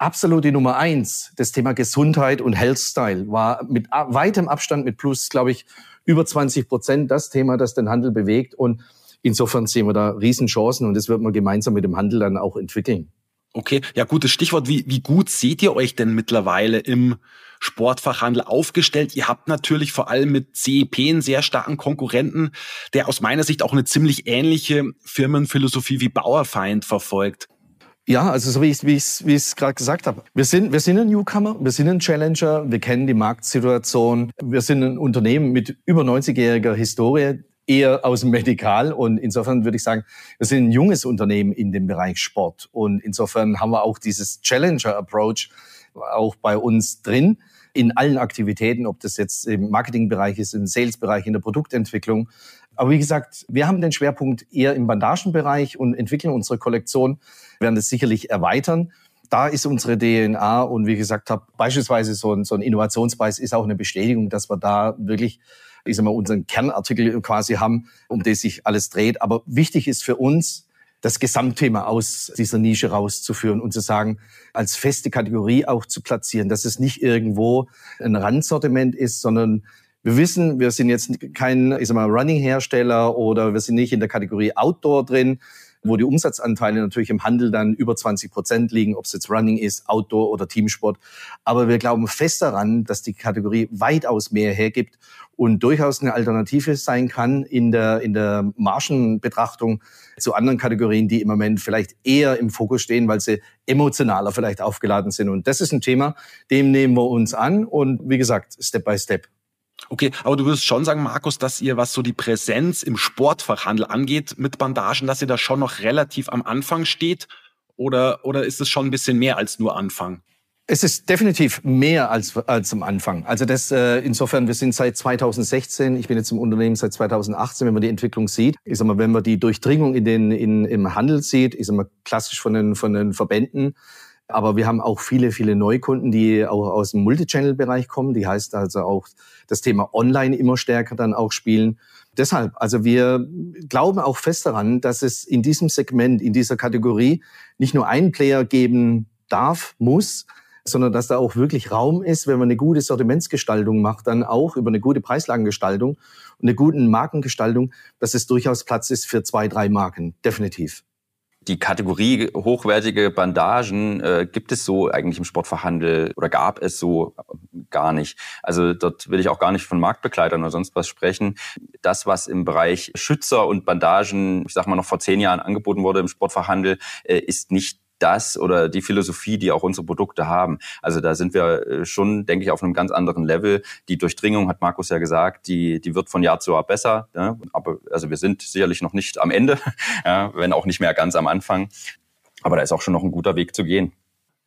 absolut die Nummer eins, das Thema Gesundheit und Health Style war mit weitem Abstand mit plus, glaube ich, über 20 Prozent das Thema, das den Handel bewegt. Und insofern sehen wir da Riesenchancen und das wird man gemeinsam mit dem Handel dann auch entwickeln. Okay, ja, gutes Stichwort. Wie, wie gut seht ihr euch denn mittlerweile im Sportfachhandel aufgestellt? Ihr habt natürlich vor allem mit CEP einen sehr starken Konkurrenten, der aus meiner Sicht auch eine ziemlich ähnliche Firmenphilosophie wie Bauerfeind verfolgt. Ja, also so wie ich es wie es gerade gesagt habe. Wir sind, wir sind ein Newcomer, wir sind ein Challenger, wir kennen die Marktsituation. Wir sind ein Unternehmen mit über 90-jähriger Historie, eher aus dem Medikal. Und insofern würde ich sagen, wir sind ein junges Unternehmen in dem Bereich Sport. Und insofern haben wir auch dieses Challenger-Approach auch bei uns drin in allen Aktivitäten, ob das jetzt im Marketingbereich ist, im Salesbereich, in der Produktentwicklung. Aber wie gesagt, wir haben den Schwerpunkt eher im Bandagenbereich und entwickeln unsere Kollektion, werden das sicherlich erweitern. Da ist unsere DNA und wie gesagt habe, beispielsweise so ein, so ein Innovationspreis ist auch eine Bestätigung, dass wir da wirklich ich sag mal, unseren Kernartikel quasi haben, um den sich alles dreht. Aber wichtig ist für uns, das Gesamtthema aus dieser Nische rauszuführen und zu sagen, als feste Kategorie auch zu platzieren, dass es nicht irgendwo ein Randsortiment ist, sondern wir wissen, wir sind jetzt kein, ich sag mal, Running-Hersteller oder wir sind nicht in der Kategorie Outdoor drin, wo die Umsatzanteile natürlich im Handel dann über 20 Prozent liegen, ob es jetzt Running ist, Outdoor oder Teamsport. Aber wir glauben fest daran, dass die Kategorie weitaus mehr hergibt und durchaus eine Alternative sein kann in der, in der Margenbetrachtung zu anderen Kategorien, die im Moment vielleicht eher im Fokus stehen, weil sie emotionaler vielleicht aufgeladen sind. Und das ist ein Thema, dem nehmen wir uns an und wie gesagt, Step by Step. Okay, aber du würdest schon sagen, Markus, dass ihr, was so die Präsenz im Sportfachhandel angeht mit Bandagen, dass ihr da schon noch relativ am Anfang steht? Oder, oder ist es schon ein bisschen mehr als nur Anfang? Es ist definitiv mehr als, als am Anfang. Also das, äh, insofern, wir sind seit 2016, ich bin jetzt im Unternehmen seit 2018, wenn man die Entwicklung sieht. Ich sag mal, wenn man die Durchdringung in den, in, im Handel sieht, ich sag mal, klassisch von den, von den Verbänden, Aber wir haben auch viele, viele Neukunden, die auch aus dem Multichannel-Bereich kommen. Die heißt also auch das Thema Online immer stärker dann auch spielen. Deshalb, also wir glauben auch fest daran, dass es in diesem Segment, in dieser Kategorie nicht nur einen Player geben darf, muss, sondern dass da auch wirklich Raum ist, wenn man eine gute Sortimentsgestaltung macht, dann auch über eine gute Preislagengestaltung und eine gute Markengestaltung, dass es durchaus Platz ist für zwei, drei Marken. Definitiv die Kategorie hochwertige Bandagen äh, gibt es so eigentlich im Sportverhandel oder gab es so gar nicht. Also dort will ich auch gar nicht von Marktbegleitern oder sonst was sprechen. Das, was im Bereich Schützer und Bandagen, ich sag mal noch vor zehn Jahren angeboten wurde im Sportverhandel, äh, ist nicht das oder die Philosophie, die auch unsere Produkte haben. Also da sind wir äh, schon, denke ich, auf einem ganz anderen Level. Die Durchdringung, hat Markus ja gesagt, die, die wird von Jahr zu Jahr besser. Ja? Aber also wir sind sicherlich noch nicht am Ende, *laughs* ja, wenn auch nicht mehr ganz am Anfang. Aber da ist auch schon noch ein guter Weg zu gehen.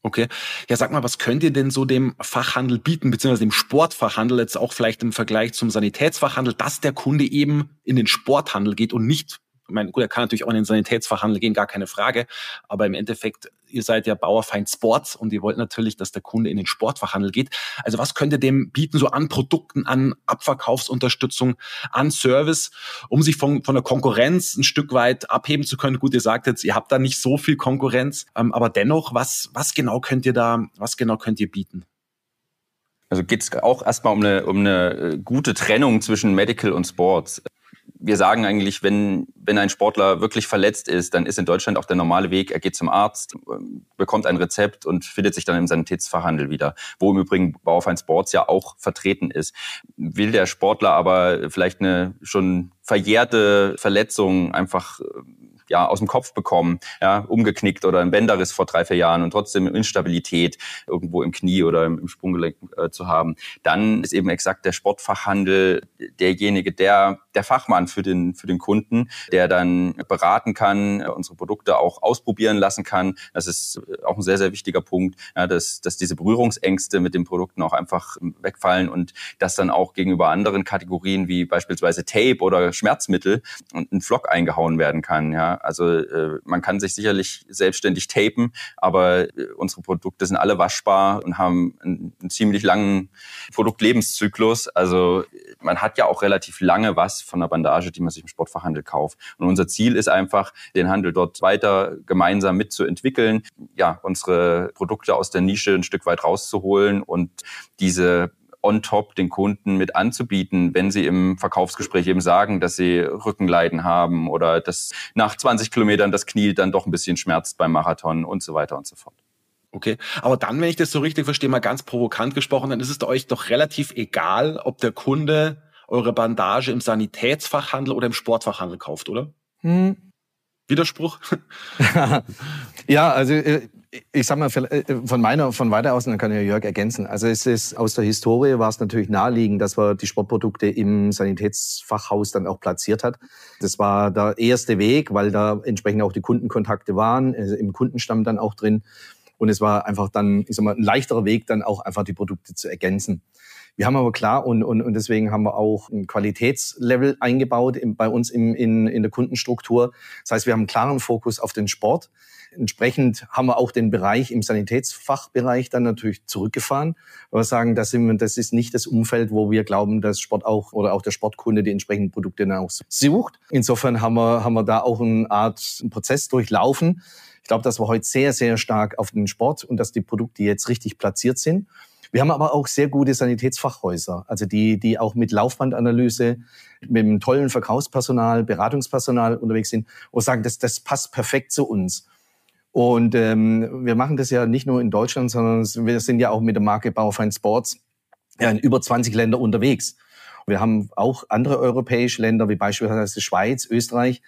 Okay. Ja, sag mal, was könnt ihr denn so dem Fachhandel bieten, beziehungsweise dem Sportfachhandel jetzt auch vielleicht im Vergleich zum Sanitätsfachhandel, dass der Kunde eben in den Sporthandel geht und nicht ich meine, gut, er kann natürlich auch in den Sanitätsfachhandel gehen, gar keine Frage. Aber im Endeffekt, ihr seid ja Bauerfeind Sports und ihr wollt natürlich, dass der Kunde in den Sportfachhandel geht. Also was könnt ihr dem bieten, so an Produkten, an Abverkaufsunterstützung, an Service, um sich von, von der Konkurrenz ein Stück weit abheben zu können? Gut, ihr sagt jetzt, ihr habt da nicht so viel Konkurrenz, ähm, aber dennoch, was, was genau könnt ihr da, was genau könnt ihr bieten? Also geht es auch erstmal um eine, um eine äh, gute Trennung zwischen Medical und Sports wir sagen eigentlich, wenn, wenn ein Sportler wirklich verletzt ist, dann ist in Deutschland auch der normale Weg, er geht zum Arzt, bekommt ein Rezept und findet sich dann im Sanitätsfachhandel wieder, wo im Übrigen Bauerfeind Sports ja auch vertreten ist. Will der Sportler aber vielleicht eine schon verjährte Verletzung einfach ja, aus dem Kopf bekommen, ja, umgeknickt oder ein Bänderriss vor drei, vier Jahren und trotzdem Instabilität irgendwo im Knie oder im, Sprunggelenk äh, zu haben, dann ist eben exakt der Sportfachhandel derjenige, der, der Fachmann für den, für den Kunden, der dann beraten kann, unsere Produkte auch ausprobieren lassen kann. Das ist äh, auch ein sehr, sehr wichtiger Punkt, ja, dass, dass diese Berührungsängste mit den Produkten auch einfach wegfallen und dass dann auch gegenüber anderen Kategorien wie beispielsweise Tape oder Schmerzmittel ein Flock eingehauen werden kann. Ja. Also äh, man kann sich sicherlich selbstständig tapen, aber äh, unsere Produkte sind alle waschbar und haben einen, einen ziemlich langen Produktlebenszyklus. Also man hat ja auch relativ lange was von der Bandage, die man sich im Sportfachhandel kauft. Und unser Ziel ist einfach, den Handel dort weiter gemeinsam mitzuentwickeln, ja, unsere Produkte aus der Nische ein Stück weit rauszuholen und diese on top den Kunden mit anzubieten, wenn sie im Verkaufsgespräch eben sagen, dass sie Rückenleiden haben oder dass nach 20 Kilometern das Knie dann doch ein bisschen schmerzt beim Marathon und so weiter und so fort. Okay, aber dann, wenn ich das so richtig verstehe, mal ganz provokant gesprochen, dann ist es euch doch relativ egal, ob der Kunde eure Bandage im Sanitätsfachhandel oder im Sportfachhandel kauft, oder? Hm. Widerspruch? *laughs* *laughs* ja, also äh, ich sag mal, äh, von meiner, von weiter aus, dann kann ja Jörg ergänzen. Also es ist, aus der Historie war es natürlich naheliegend, dass man die Sportprodukte im Sanitätsfachhaus dann auch platziert hat. Das war der erste Weg, weil da entsprechend auch die Kundenkontakte waren, also im Kundenstamm dann auch drin. Und es war einfach dann, ich sag mal, ein leichterer Weg, dann auch einfach die Produkte zu ergänzen. Wir haben aber klar und, und, und deswegen haben wir auch ein Qualitätslevel eingebaut im, bei uns im, in, in der Kundenstruktur. Das heißt, wir haben einen klaren Fokus auf den Sport. Entsprechend haben wir auch den Bereich im Sanitätsfachbereich dann natürlich zurückgefahren. Aber sagen, das, sind, das ist nicht das Umfeld, wo wir glauben, dass Sport auch oder auch der Sportkunde die entsprechenden Produkte dann auch sucht. Insofern haben wir, haben wir da auch eine Art Prozess durchlaufen. Ich glaube, dass wir heute sehr, sehr stark auf den Sport und dass die Produkte jetzt richtig platziert sind. Wir haben aber auch sehr gute Sanitätsfachhäuser, also die, die auch mit Laufbandanalyse, mit einem tollen Verkaufspersonal, Beratungspersonal unterwegs sind und sagen, das, das passt perfekt zu uns. Und ähm, wir machen das ja nicht nur in Deutschland, sondern wir sind ja auch mit der Marke Baufeind Sports ja, in über 20 Länder unterwegs. Wir haben auch andere europäische Länder, wie beispielsweise Schweiz, Österreich,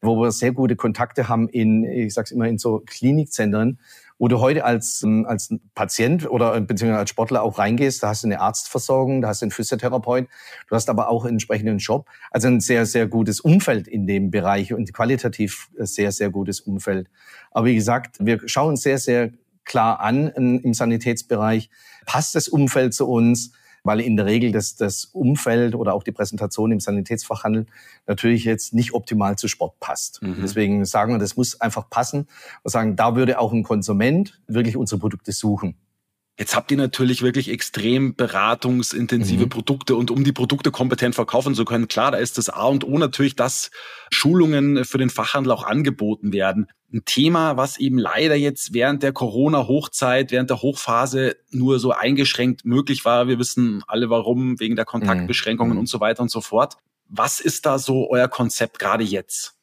wo wir sehr gute Kontakte haben in, ich sag's immer, in so Klinikzentren, wo du heute als, ähm, als Patient oder beziehungsweise als Sportler auch reingehst, da hast du eine Arztversorgung, da hast du einen Physiotherapeut, du hast aber auch einen entsprechenden Job. Also ein sehr, sehr gutes Umfeld in dem Bereich und qualitativ sehr, sehr gutes Umfeld. Aber wie gesagt, wir schauen sehr, sehr klar an im Sanitätsbereich, passt das Umfeld zu uns? Weil in der Regel das, das Umfeld oder auch die Präsentation im Sanitätsfachhandel natürlich jetzt nicht optimal zu Sport passt. Mhm. Deswegen sagen wir, das muss einfach passen. Wir sagen, da würde auch ein Konsument wirklich unsere Produkte suchen. Jetzt habt ihr natürlich wirklich extrem beratungsintensive mhm. Produkte und um die Produkte kompetent verkaufen zu können, klar, da ist das A und O natürlich, dass Schulungen für den Fachhandel auch angeboten werden. Ein Thema, was eben leider jetzt während der Corona-Hochzeit, während der Hochphase nur so eingeschränkt möglich war. Wir wissen alle warum, wegen der Kontaktbeschränkungen mhm. und so weiter und so fort. Was ist da so euer Konzept gerade jetzt?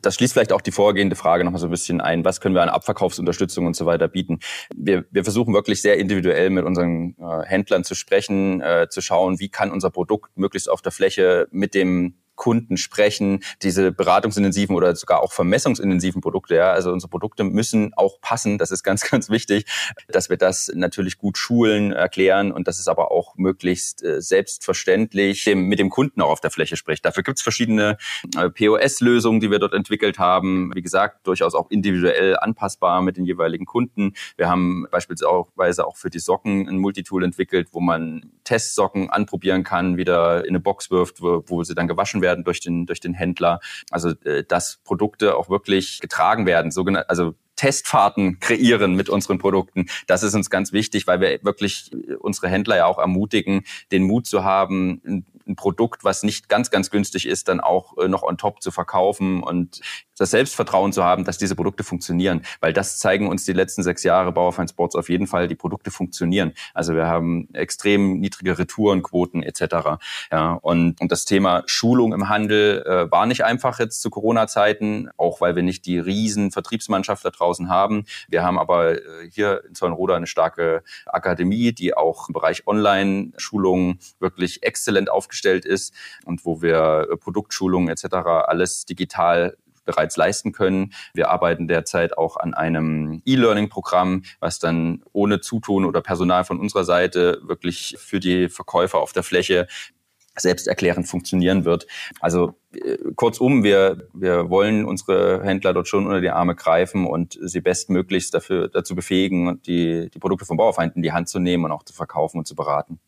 das schließt vielleicht auch die vorgehende Frage noch mal so ein bisschen ein. Was können wir an Abverkaufsunterstützung und so weiter bieten? Wir, wir versuchen wirklich sehr individuell mit unseren äh, Händlern zu sprechen, äh, zu schauen, wie kann unser Produkt möglichst auf der Fläche mit dem Kunden sprechen, diese beratungsintensiven oder sogar auch vermessungsintensiven Produkte. Ja, also unsere Produkte müssen auch passen. Das ist ganz, *laughs* ganz wichtig, dass wir das natürlich gut schulen, erklären und dass es aber auch möglichst äh, selbstverständlich dem, mit dem Kunden auch auf der Fläche spricht. Dafür gibt es verschiedene äh, POS-Lösungen, die wir dort entwickelt haben. Wie gesagt, durchaus auch individuell anpassbar mit den jeweiligen Kunden. Wir haben beispielsweise auch für die Socken ein Multitool entwickelt, wo man Testsocken anprobieren kann, wieder in eine Box wirft, wo, wo sie dann gewaschen werden werden durch den, durch den Händler. Also äh, dass Produkte auch wirklich getragen werden, sogenannte, also Testfahrten kreieren mit unseren Produkten. Das ist uns ganz wichtig, weil wir wirklich unsere Händler ja auch ermutigen, den Mut zu haben, ein Produkt, was nicht ganz, ganz günstig ist, dann auch äh, noch on top zu verkaufen und das Selbstvertrauen zu haben, dass diese Produkte funktionieren. Weil das zeigen uns die letzten sechs Jahre Bauerfeind Sports auf jeden Fall, die Produkte funktionieren. Also wir haben extrem niedrige Retourenquoten etc. Ja, und, und das Thema Schulung im Handel äh, war nicht einfach jetzt zu Corona-Zeiten, auch weil wir nicht die riesen Vertriebsmannschaft da draußen haben. Wir haben aber äh, hier in Zollenroda eine starke Akademie, die auch im Bereich Online-Schulungen wirklich exzellent aufgestellt ist und wo wir äh, Produktschulungen etc. alles digital bereits leisten können. Wir arbeiten derzeit auch an einem E-Learning-Programm, was dann ohne Zutun oder Personal von unserer Seite wirklich für die Verkäufer auf der Fläche selbsterklärend funktionieren wird. Also äh, kurzum, wir, wir wollen unsere Händler dort schon unter die Arme greifen und sie bestmöglichst dafür, dazu befähigen, die, die Produkte vom Bauerfeind in die Hand zu nehmen und auch zu verkaufen und zu beraten.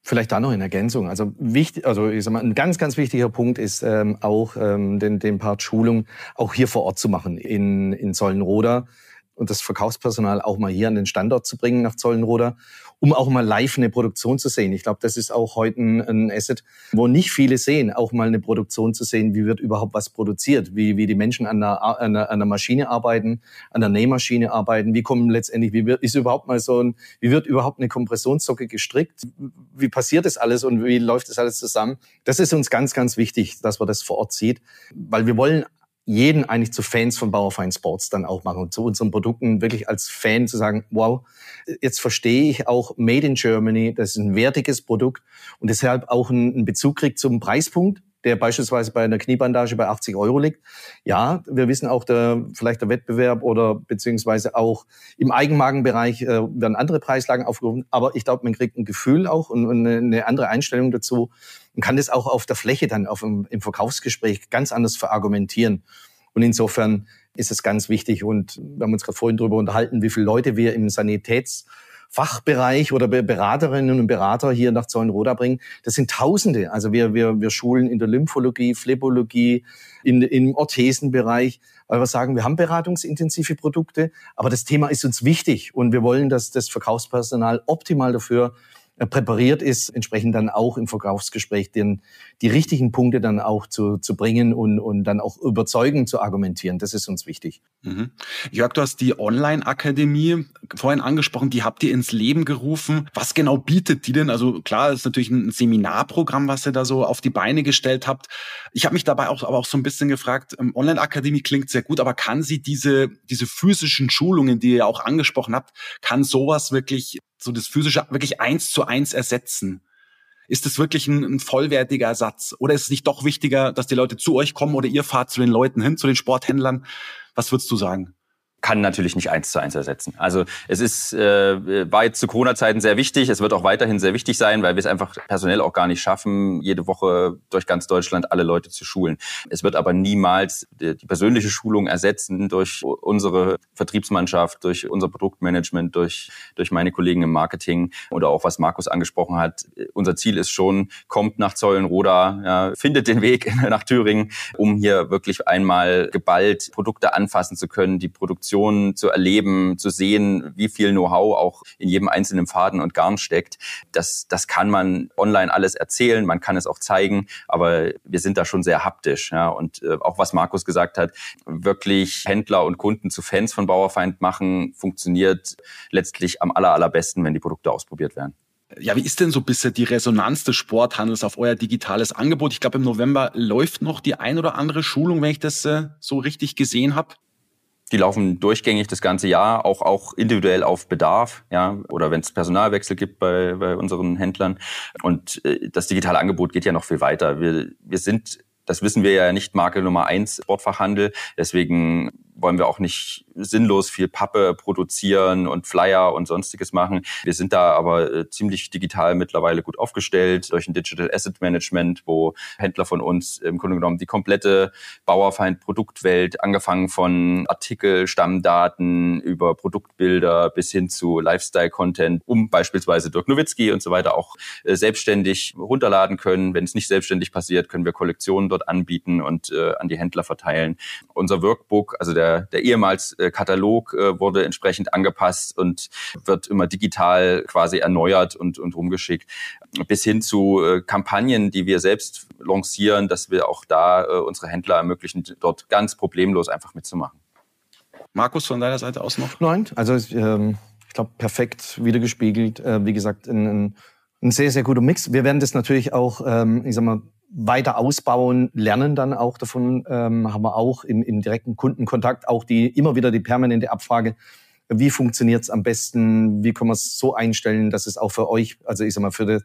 Vielleicht da noch in Ergänzung. Also wichtig, also ich sag mal, ein ganz, ganz wichtiger Punkt ist ähm, auch ähm, den, den Part Schulung auch hier vor Ort zu machen in, in Sollenroda und das Verkaufspersonal auch mal hier an den Standort zu bringen nach Zollenroda um auch mal live eine Produktion zu sehen. Ich glaube, das ist auch heute ein, Asset, wo nicht viele sehen, auch mal eine Produktion zu sehen, wie wird überhaupt was produziert, wie, wie die Menschen an der, an, der, an der Maschine arbeiten, an der Nähmaschine arbeiten, wie kommen letztendlich, wie wird, ist überhaupt mal so ein, wie wird überhaupt eine Kompressionssocke gestrickt, wie passiert das alles und wie läuft das alles zusammen. Das ist uns ganz, ganz wichtig, dass man das vor Ort sieht, weil wir wollen jeden eigentlich zu Fans von Bauerfein Sports dann auch machen und zu unseren Produkten wirklich als Fan zu sagen, wow, jetzt verstehe ich auch Made in Germany, das ist ein wertiges Produkt und deshalb auch einen Bezug kriegt zum Preispunkt, der beispielsweise bei einer Kniebandage bei 80 Euro liegt. Ja, wir wissen auch, der, vielleicht der Wettbewerb oder beziehungsweise auch im Eigenmagenbereich äh, werden andere Preislagen aufgerufen. Aber ich glaube, man kriegt ein Gefühl auch und, und eine andere Einstellung dazu und kann das auch auf der Fläche dann auf dem, im Verkaufsgespräch ganz anders verargumentieren. Und insofern ist es ganz wichtig. Und wir haben uns gerade vorhin darüber unterhalten, wie viele Leute wir im Sanitäts Fachbereich oder Beraterinnen und Berater hier nach Zollenroda bringen. Das sind Tausende. Also wir, wir, wir schulen in der Lymphologie, Phlebologie, in, im Orthesenbereich, weil wir sagen, wir haben beratungsintensive Produkte, aber das Thema ist uns wichtig und wir wollen, dass das Verkaufspersonal optimal dafür präpariert ist, entsprechend dann auch im Verkaufsgespräch den, die richtigen Punkte dann auch zu, zu bringen und, und dann auch überzeugend zu argumentieren. Das ist uns wichtig. Mhm. Jörg, du hast die Online-Akademie vorhin angesprochen, die habt ihr ins Leben gerufen. Was genau bietet die denn? Also klar, ist natürlich ein Seminarprogramm, was ihr da so auf die Beine gestellt habt. Ich habe mich dabei auch, aber auch so ein bisschen gefragt, ähm, Online-Akademie klingt sehr gut, aber kann sie diese, diese physischen Schulungen, die ihr auch angesprochen habt, kann sowas wirklich so das physische wirklich eins zu eins ersetzen? Ist das wirklich ein, ein, vollwertiger Ersatz? Oder ist es nicht doch wichtiger, dass die Leute zu euch kommen oder ihr fahrt zu den Leuten hin, zu den Sporthändlern? Was würdest du sagen? Kann natürlich nicht eins zu eins ersetzen. Also es ist äh, war jetzt zu Corona-Zeiten sehr wichtig. Es wird auch weiterhin sehr wichtig sein, weil wir es einfach personell auch gar nicht schaffen, jede Woche durch ganz Deutschland alle Leute zu schulen. Es wird aber niemals die, die persönliche Schulung ersetzen durch unsere Vertriebsmannschaft, durch unser Produktmanagement, durch durch meine Kollegen im Marketing oder auch was Markus angesprochen hat. Unser Ziel ist schon, kommt nach Zollenroda, ja, findet den Weg *laughs* nach Thüringen, um hier wirklich einmal geballt Produkte anfassen zu können, die Produktion Produktion zu erleben, zu sehen, wie viel Know-how auch in jedem einzelnen Faden und Garn steckt. Das, das kann man online alles erzählen, man kann es auch zeigen, aber wir sind da schon sehr haptisch. Ja. Und äh, auch was Markus gesagt hat, wirklich Händler und Kunden zu Fans von Bauerfeind machen, funktioniert letztlich am aller, allerbesten, wenn die Produkte ausprobiert werden. Ja, wie ist denn so bisher die Resonanz des Sporthandels auf euer digitales Angebot? Ich glaube, im November läuft noch die ein oder andere Schulung, wenn ich das äh, so richtig gesehen habe. Die laufen durchgängig das ganze Jahr, auch, auch individuell auf Bedarf, ja, oder wenn es Personalwechsel gibt bei, bei unseren Händlern. Und äh, das digitale Angebot geht ja noch viel weiter. Wir, wir sind das wissen wir ja nicht Marke Nummer eins Sportfachhandel. Deswegen wollen wir auch nicht sinnlos viel Pappe produzieren und Flyer und sonstiges machen. Wir sind da aber äh, ziemlich digital mittlerweile gut aufgestellt durch ein Digital Asset Management, wo Händler von uns im Grunde genommen die komplette Bauerfeind Produktwelt, angefangen von Artikel, Stammdaten über Produktbilder bis hin zu Lifestyle Content, um beispielsweise Dirk Nowitzki und so weiter auch äh, selbstständig runterladen können. Wenn es nicht selbstständig passiert, können wir Kollektionen dort anbieten und äh, an die Händler verteilen. Unser Workbook, also der, der ehemals äh, Katalog äh, wurde entsprechend angepasst und wird immer digital quasi erneuert und, und rumgeschickt. Bis hin zu äh, Kampagnen, die wir selbst lancieren, dass wir auch da äh, unsere Händler ermöglichen, dort ganz problemlos einfach mitzumachen. Markus, von deiner Seite aus noch? Nein, also ähm, ich glaube, perfekt wiedergespiegelt. Äh, wie gesagt, ein, ein sehr, sehr guter Mix. Wir werden das natürlich auch, ähm, ich sag mal, weiter ausbauen, lernen dann auch davon, ähm, haben wir auch im, im direkten Kundenkontakt auch die immer wieder die permanente Abfrage, wie funktioniert's am besten, wie kann man es so einstellen, dass es auch für euch, also ich sag mal, für, die,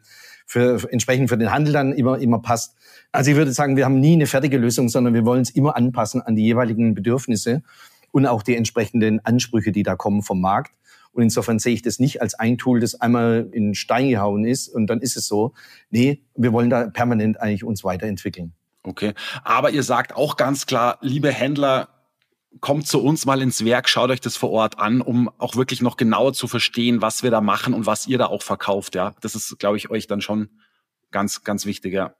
für, für entsprechend für den Handel dann immer, immer passt. Also ich würde sagen, wir haben nie eine fertige Lösung, sondern wir wollen es immer anpassen an die jeweiligen Bedürfnisse und auch die entsprechenden Ansprüche, die da kommen vom Markt. Und insofern sehe ich das nicht als ein Tool, das einmal in Stein gehauen ist und dann ist es so. Nee, wir wollen da permanent eigentlich uns weiterentwickeln. Okay. Aber ihr sagt auch ganz klar, liebe Händler, kommt zu uns mal ins Werk, schaut euch das vor Ort an, um auch wirklich noch genauer zu verstehen, was wir da machen und was ihr da auch verkauft. Ja, das ist, glaube ich, euch dann schon ganz, ganz wichtig. Ja.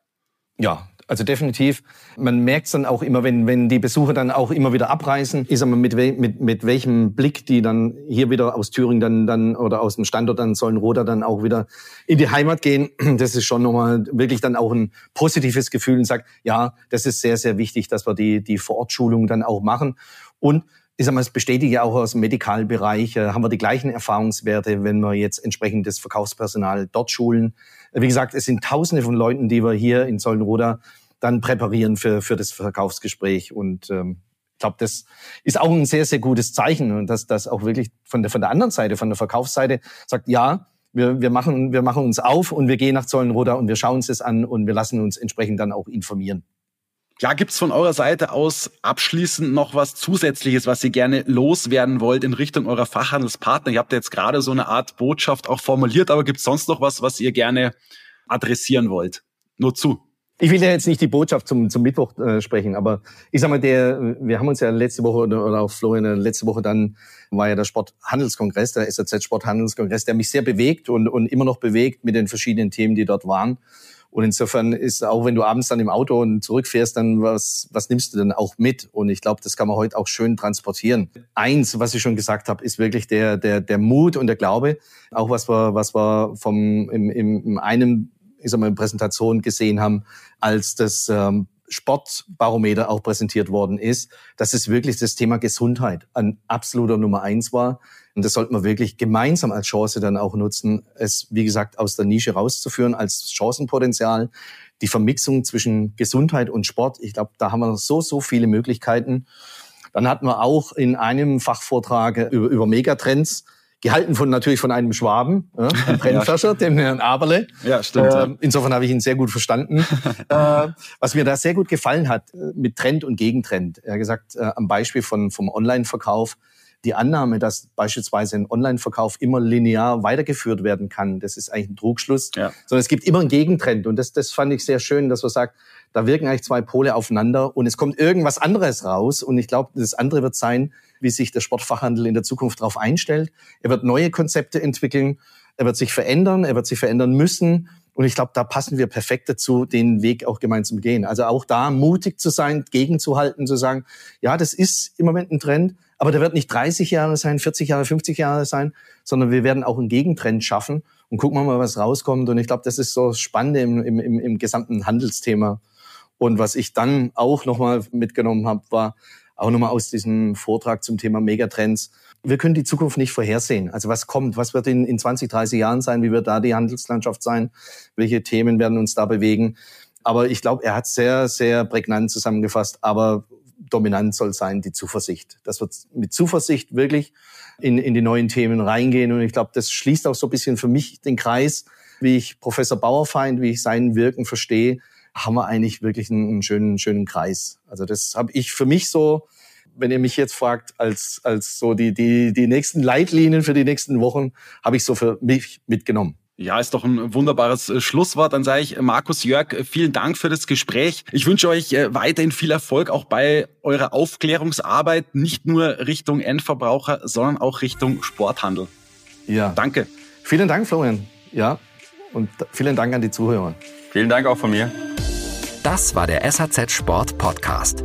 Ja, also definitiv. Man merkt es dann auch immer, wenn, wenn die Besucher dann auch immer wieder abreisen, ist aber mit, mit, mit welchem Blick die dann hier wieder aus Thüringen dann, dann oder aus dem Standort dann Sollenroda dann auch wieder in die Heimat gehen. *clears throat* Das ist schon nochmal wirklich dann auch ein positives Gefühl und sagt, ja, das ist sehr, sehr wichtig, dass wir die, die Vorortschulung dann auch machen. Und ich sag mal, es bestätigt ja auch aus dem Medikalbereich, äh, haben wir die gleichen Erfahrungswerte, wenn wir jetzt entsprechend das Verkaufspersonal dort schulen. Wie gesagt, es sind Tausende von Leuten, die wir hier in Sollenroda dann präparieren für, für das Verkaufsgespräch. Und ähm, ich glaube, das ist auch ein sehr, sehr gutes Zeichen. Und dass das auch wirklich von der, von der anderen Seite, von der Verkaufsseite sagt, ja, wir, wir, machen, wir machen uns auf und wir gehen nach Zollenroda und wir schauen uns das an und wir lassen uns entsprechend dann auch informieren. Ja, gibt's von eurer Seite aus abschließend noch was Zusätzliches, was ihr gerne loswerden wollt in Richtung eurer Fachhandelspartner? Ihr habt jetzt gerade so eine Art Botschaft auch formuliert, aber gibt's sonst noch was, was ihr gerne adressieren wollt? Nur zu. Ich will ja jetzt nicht die Botschaft zum, zum Mittwoch äh, sprechen, aber ich sag mal, der, wir haben uns ja letzte Woche oder, oder auch Florian, äh, letzte Woche dann war ja der Sporthandelskongress, der SAZ Sporthandelskongress, der mich sehr bewegt und, und immer noch bewegt mit den verschiedenen Themen, die dort waren. Und insofern ist auch, wenn du abends dann im Auto und zurückfährst, dann was, was nimmst du denn auch mit? Und ich glaube, das kann man heute auch schön transportieren. Eins, was ich schon gesagt habe, ist wirklich der, der, der Mut und der Glaube. Auch was wir, was wir vom, im, im, in einem, ich sag mal, in Präsentation gesehen haben, als das ähm, Sportbarometer auch präsentiert worden ist, dass es wirklich das Thema Gesundheit ein absoluter Nummer eins war. Und das sollten wir wirklich gemeinsam als Chance dann auch nutzen, es, wie gesagt, aus der Nische rauszuführen als Chancenpotenzial. Die Vermixung zwischen Gesundheit und Sport, ich glaube, da haben wir so, so viele Möglichkeiten. Dann hatten wir auch in einem Fachvortrag über, über Megatrends, gehalten von natürlich von einem Schwaben, ja, *laughs* einem Brennfascher, dem Herrn Aberle. Ja, stimmt. Äh, insofern habe ich ihn sehr gut verstanden. *laughs* äh, was mir da sehr gut gefallen hat, äh, mit Trend und Gegentrend. Er hat gesagt, äh, am Beispiel von, vom Online-Verkauf, die Annahme, dass beispielsweise ein Online-Verkauf immer linear weitergeführt werden kann, das ist eigentlich ein Trugschluss. Ja. Sondern es gibt immer einen Gegentrend. Und das, das fand ich sehr schön, dass man sagt, da wirken eigentlich zwei Pole aufeinander und es kommt irgendwas anderes raus. Und ich glaube, das andere wird sein, wie sich der Sportfachhandel in der Zukunft darauf einstellt. Er wird neue Konzepte entwickeln. Er wird sich verändern. Er wird sich verändern müssen. Und ich glaube, da passen wir perfekt dazu, den Weg auch gemeinsam gehen. Also auch da mutig zu sein, gegenzuhalten, zu sagen, ja, das ist im Moment ein Trend, aber der wird nicht 30 Jahre sein, 40 Jahre, 50 Jahre sein, sondern wir werden auch einen Gegentrend schaffen und gucken wir mal, was rauskommt. Und ich glaube, das ist so das Spannende im, im, im, im gesamten Handelsthema. Und was ich dann auch nochmal mitgenommen habe, war auch nochmal aus diesem Vortrag zum Thema Megatrends. Wir können die Zukunft nicht vorhersehen. Also was kommt, was wird in, in 20, 30 Jahren sein, wie wird da die Handelslandschaft sein, welche Themen werden uns da bewegen. Aber ich glaube, er hat sehr, sehr prägnant zusammengefasst. Aber dominant soll sein die Zuversicht. Das wird mit Zuversicht wirklich in, in die neuen Themen reingehen. Und ich glaube, das schließt auch so ein bisschen für mich den Kreis, wie ich Professor Bauerfeind, wie ich sein Wirken verstehe, haben wir eigentlich wirklich einen, einen schönen, schönen Kreis. Also das habe ich für mich so, wenn ihr mich jetzt fragt, als, als so die, die, die nächsten Leitlinien für die nächsten Wochen, habe ich so für mich mitgenommen. Ja, ist doch ein wunderbares äh, Schlusswort. Dann sage ich, äh, Markus Jörg, äh, vielen Dank für das Gespräch. Ich wünsche euch weiterhin viel Erfolg auch bei eurer Aufklärungsarbeit, nicht nur Richtung Endverbraucher, sondern auch Richtung Sporthandel. Ja. Danke. Vielen Dank, Florian. Ja. Und vielen Dank an die Zuhörer. Vielen Dank auch von mir. Das war der SAZ Sport Podcast.